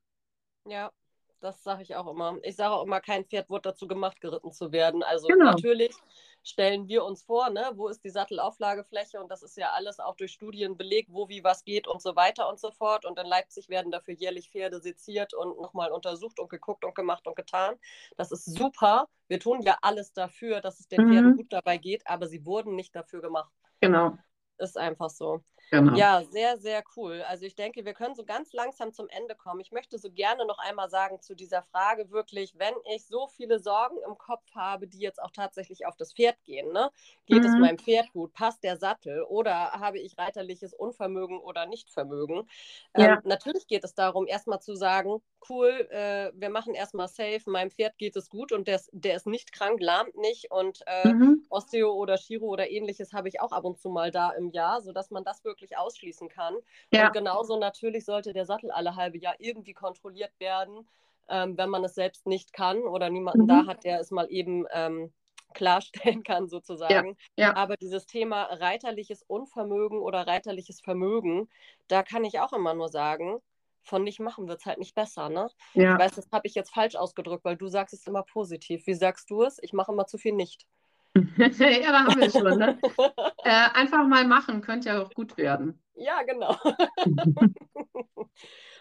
Ja, das sage ich auch immer. Ich sage auch immer, kein Pferd wurde dazu gemacht, geritten zu werden. Also genau. natürlich stellen wir uns vor, ne, wo ist die Sattelauflagefläche und das ist ja alles auch durch Studien belegt, wo wie was geht und so weiter und so fort. Und in Leipzig werden dafür jährlich Pferde seziert und nochmal untersucht und geguckt und gemacht und getan. Das ist super. Wir tun ja alles dafür, dass es den mhm. Pferden gut dabei geht, aber sie wurden nicht dafür gemacht. Genau. Ist einfach so. Genau. Ja, sehr, sehr cool. Also ich denke, wir können so ganz langsam zum Ende kommen. Ich möchte so gerne noch einmal sagen zu dieser Frage wirklich, wenn ich so viele Sorgen im Kopf habe, die jetzt auch tatsächlich auf das Pferd gehen, ne? Geht mhm. es meinem Pferd gut? Passt der Sattel? Oder habe ich reiterliches Unvermögen oder Nichtvermögen? Ja. Ähm, natürlich geht es darum, erstmal zu sagen, cool, äh, wir machen erstmal safe, meinem Pferd geht es gut und der, der ist nicht krank, lahmt nicht und äh, mhm. Osteo oder Chiro oder ähnliches habe ich auch ab und zu mal da im Jahr, sodass man das wirklich wirklich ausschließen kann. Ja. Und genauso natürlich sollte der Sattel alle halbe Jahr irgendwie kontrolliert werden, ähm, wenn man es selbst nicht kann oder niemanden mhm. da hat, der es mal eben ähm, klarstellen kann, sozusagen. Ja, ja. Aber dieses Thema reiterliches Unvermögen oder reiterliches Vermögen, da kann ich auch immer nur sagen, von nicht machen wird es halt nicht besser, ne? Ja. Ich weiß, das habe ich jetzt falsch ausgedrückt, weil du sagst es immer positiv. Wie sagst du es? Ich mache immer zu viel nicht. Ja, da haben wir es schon. Ne? äh, einfach mal machen, könnte ja auch gut werden. Ja, genau.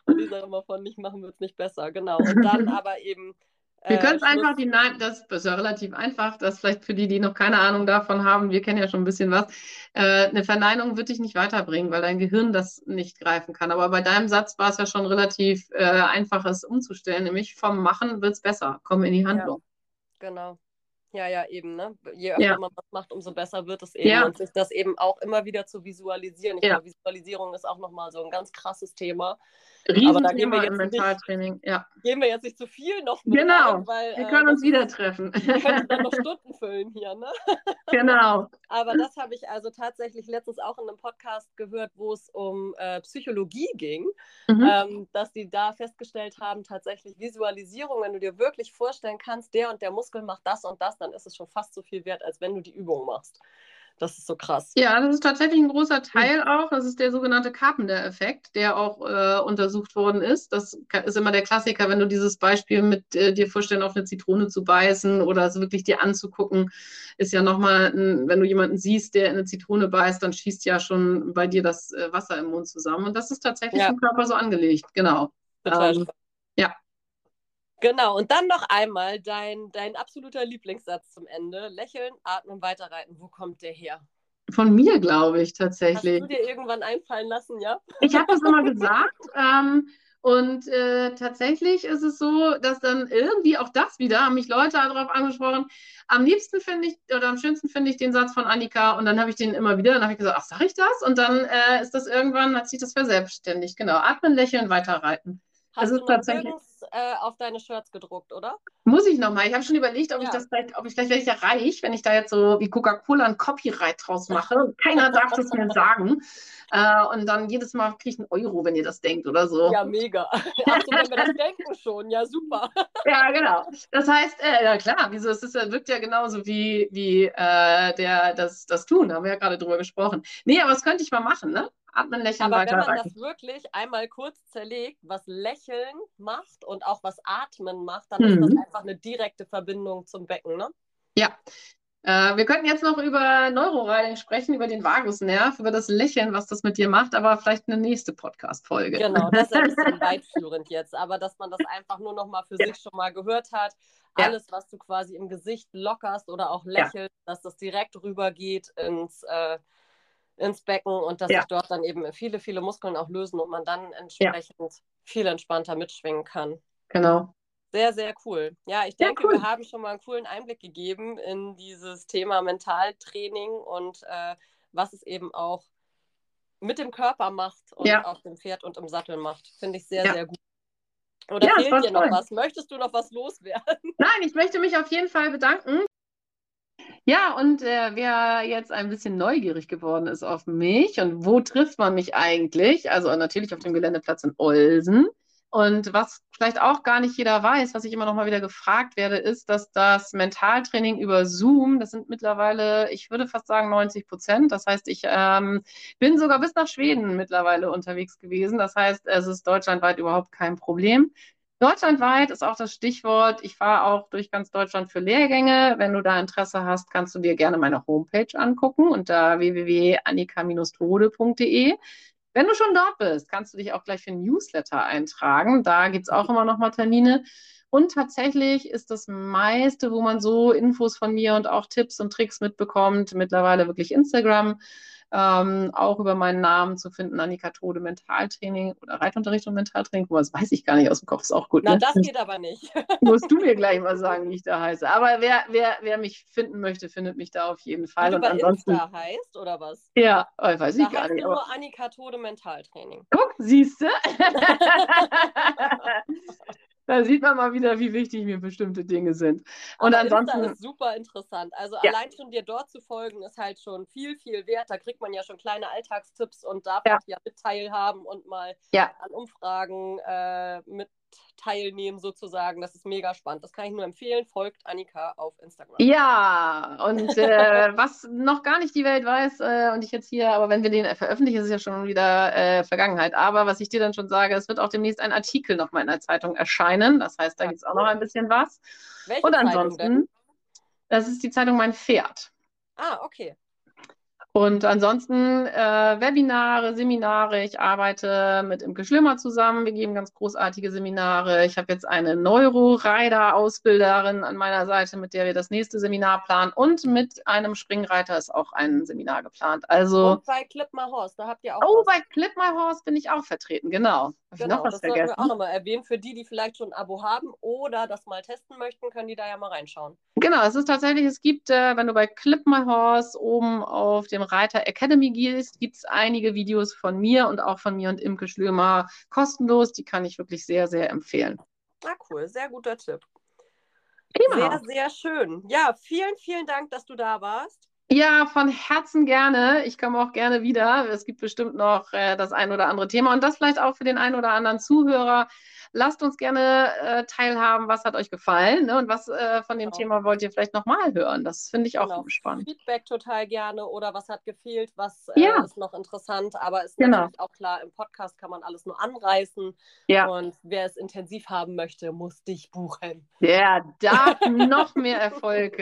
Und die sagen immer von nicht machen wird es nicht besser, genau. Und dann aber eben. wir können es äh, einfach, die Nein, das ist ja relativ einfach, das vielleicht für die, die noch keine Ahnung davon haben, wir kennen ja schon ein bisschen was. Äh, eine Verneinung wird dich nicht weiterbringen, weil dein Gehirn das nicht greifen kann. Aber bei deinem Satz war es ja schon relativ äh, einfach, es umzustellen, nämlich vom Machen wird es besser, komm in die Handlung. Ja, genau. Ja, ja, eben, ne? Je öfter ja. man was macht, umso besser wird es eben. Ja. Und sich das eben auch immer wieder zu visualisieren. Ich ja. glaube, Visualisierung ist auch nochmal so ein ganz krasses Thema. Aber da gehen wir jetzt Mentaltraining, nicht, ja. Gehen wir jetzt nicht zu viel noch mit Genau, rein, weil, wir können äh, uns wieder treffen. Wir können dann noch Stunden füllen hier, ne? Genau. Aber das habe ich also tatsächlich letztens auch in einem Podcast gehört, wo es um äh, Psychologie ging, mhm. ähm, dass die da festgestellt haben, tatsächlich Visualisierung, wenn du dir wirklich vorstellen kannst, der und der Muskel macht das und das, dann ist es schon fast so viel wert, als wenn du die Übung machst. Das ist so krass. Ja, das ist tatsächlich ein großer Teil auch. Das ist der sogenannte Carpenter-Effekt, der auch äh, untersucht worden ist. Das ist immer der Klassiker, wenn du dieses Beispiel mit äh, dir vorstellen, auf eine Zitrone zu beißen oder es wirklich dir anzugucken, ist ja nochmal, wenn du jemanden siehst, der in eine Zitrone beißt, dann schießt ja schon bei dir das äh, Wasser im Mund zusammen. Und das ist tatsächlich ja. im Körper so angelegt, genau. Total ähm, ja. Genau, und dann noch einmal dein, dein absoluter Lieblingssatz zum Ende. Lächeln, atmen, weiterreiten. Wo kommt der her? Von mir, glaube ich, tatsächlich. Hast du dir irgendwann einfallen lassen, ja? Ich habe das immer gesagt. Ähm, und äh, tatsächlich ist es so, dass dann irgendwie auch das wieder, haben mich Leute darauf angesprochen, am liebsten finde ich, oder am schönsten finde ich den Satz von Annika und dann habe ich den immer wieder, dann habe ich gesagt, ach, sag ich das? Und dann äh, ist das irgendwann, hat sich das verselbstständigt. Genau, atmen, lächeln, weiterreiten. Hast das du nirgends äh, auf deine Shirts gedruckt, oder? Muss ich nochmal. Ich habe schon überlegt, ob ja. ich das vielleicht, ob ich vielleicht ja reich, wenn ich da jetzt so wie Coca-Cola ein Copyright draus mache. Keiner darf das mir sagen. Äh, und dann jedes Mal kriege ich einen Euro, wenn ihr das denkt oder so. Ja, mega. Ach so, wenn wir das denken schon. Ja, super. ja, genau. Das heißt, äh, ja klar, wieso? Es ist, wirkt ja genauso wie, wie äh, der, das, das Tun. Da haben wir ja gerade drüber gesprochen. Nee, aber das könnte ich mal machen, ne? Atmen, lächeln, Aber wenn man das wirklich einmal kurz zerlegt, was Lächeln macht und auch was Atmen macht, dann mhm. ist das einfach eine direkte Verbindung zum Becken, ne? Ja. Äh, wir könnten jetzt noch über Neuroriding sprechen, über den Vagusnerv, über das Lächeln, was das mit dir macht, aber vielleicht eine nächste Podcast-Folge. Genau, das ist ein bisschen weitführend jetzt, aber dass man das einfach nur noch mal für ja. sich schon mal gehört hat. Alles, ja. was du quasi im Gesicht lockerst oder auch lächelst, ja. dass das direkt rübergeht ins äh, ins Becken und dass ja. sich dort dann eben viele, viele Muskeln auch lösen und man dann entsprechend ja. viel entspannter mitschwingen kann. Genau. Sehr, sehr cool. Ja, ich denke, cool. wir haben schon mal einen coolen Einblick gegeben in dieses Thema Mentaltraining und äh, was es eben auch mit dem Körper macht und auf dem Pferd und im Sattel macht. Finde ich sehr, sehr gut. Oder ja, fehlt dir noch toll. was? Möchtest du noch was loswerden? Nein, ich möchte mich auf jeden Fall bedanken ja, und äh, wer jetzt ein bisschen neugierig geworden ist auf mich und wo trifft man mich eigentlich? Also natürlich auf dem Geländeplatz in Olsen. Und was vielleicht auch gar nicht jeder weiß, was ich immer noch mal wieder gefragt werde, ist, dass das Mentaltraining über Zoom, das sind mittlerweile, ich würde fast sagen 90 Prozent. Das heißt, ich ähm, bin sogar bis nach Schweden mittlerweile unterwegs gewesen. Das heißt, es ist deutschlandweit überhaupt kein Problem. Deutschlandweit ist auch das Stichwort. Ich fahre auch durch ganz Deutschland für Lehrgänge. Wenn du da Interesse hast, kannst du dir gerne meine Homepage angucken unter www.annika-tode.de. Wenn du schon dort bist, kannst du dich auch gleich für ein Newsletter eintragen. Da gibt es auch immer noch mal Termine. Und tatsächlich ist das meiste, wo man so Infos von mir und auch Tipps und Tricks mitbekommt, mittlerweile wirklich Instagram ähm, auch über meinen Namen zu finden, Annika Tode Mentaltraining oder Reitunterricht und Mentaltraining. Das weiß ich gar nicht aus dem Kopf, ist auch gut. Na, ne? das geht aber nicht. Musst du mir gleich mal sagen, wie ich da heiße. Aber wer, wer, wer mich finden möchte, findet mich da auf jeden Fall. Wie du bei ansonsten, Insta heißt, oder was? Ja, oh, weiß da ich gar nicht. nur Annika Tode Mentaltraining. Guck, siehst du? da sieht man mal wieder, wie wichtig mir bestimmte Dinge sind. Und Aber ansonsten Insta ist super interessant. Also ja. allein schon dir dort zu folgen, ist halt schon viel, viel wert. Da kriegt man ja schon kleine Alltagstipps und darf ja, ja mit teilhaben und mal ja. an Umfragen äh, mit teilnehmen sozusagen. Das ist mega spannend. Das kann ich nur empfehlen. Folgt Annika auf Instagram. Ja, und äh, was noch gar nicht die Welt weiß äh, und ich jetzt hier, aber wenn wir den veröffentlichen, ist es ja schon wieder äh, Vergangenheit. Aber was ich dir dann schon sage, es wird auch demnächst ein Artikel nochmal in der Zeitung erscheinen. Das heißt, da ja, gibt es auch noch ein bisschen was. Welche und ansonsten, das ist die Zeitung Mein Pferd. Ah, okay. Und ansonsten äh, Webinare, Seminare. Ich arbeite mit Imke Schlimmer zusammen. Wir geben ganz großartige Seminare. Ich habe jetzt eine Neuro-Rider-Ausbilderin an meiner Seite, mit der wir das nächste Seminar planen. Und mit einem Springreiter ist auch ein Seminar geplant. Also, Und bei Clip My Horse, da habt ihr auch. Oh, was. bei Clip My Horse bin ich auch vertreten, genau. Hab genau, noch was das vergessen? sollten wir auch nochmal erwähnen. Für die, die vielleicht schon ein Abo haben oder das mal testen möchten, können die da ja mal reinschauen. Genau, es ist tatsächlich, es gibt, äh, wenn du bei Clip My Horse oben auf dem Reiter Academy gehst, gibt es einige Videos von mir und auch von mir und Imke Schlömer kostenlos. Die kann ich wirklich sehr, sehr empfehlen. Ah, cool, sehr guter Tipp. Prima. Sehr, sehr schön. Ja, vielen, vielen Dank, dass du da warst. Ja, von Herzen gerne. Ich komme auch gerne wieder. Es gibt bestimmt noch äh, das ein oder andere Thema und das vielleicht auch für den einen oder anderen Zuhörer lasst uns gerne äh, teilhaben, was hat euch gefallen ne? und was äh, von dem Genau. Thema wollt ihr vielleicht nochmal hören. Das finde ich auch Genau. spannend. Feedback total gerne oder was hat gefehlt, was äh, Ja. ist noch interessant. Aber ist Genau. natürlich auch klar, im Podcast kann man alles nur anreißen. Ja. Und wer es intensiv haben möchte, muss dich buchen. Der darf noch mehr Erfolg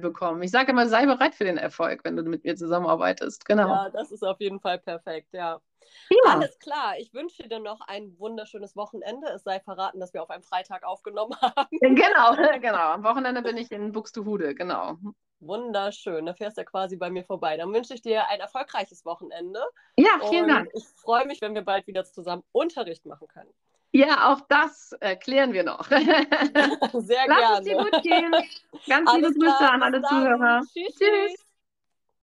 bekommen. Ich sage immer, sei bereit für den Erfolg, wenn du mit mir zusammenarbeitest. Genau. Ja, das ist auf jeden Fall perfekt, ja. Prima. Alles klar, ich wünsche dir noch ein wunderschönes Wochenende. Es sei verraten, dass wir auf einem Freitag aufgenommen haben. Genau, genau. Am Wochenende bin ich in Buxtehude, genau. Wunderschön, da fährst du ja quasi bei mir vorbei. Dann wünsche ich dir ein erfolgreiches Wochenende. Ja, vielen und Dank. Ich freue mich, wenn wir bald wieder zusammen Unterricht machen können. Ja, auch das äh, klären wir noch. Sehr Lass es dir gerne. gut gehen. Ganz liebe Alles Grüße klar, an alle. Zuhörer. Tschüss. Tschüss.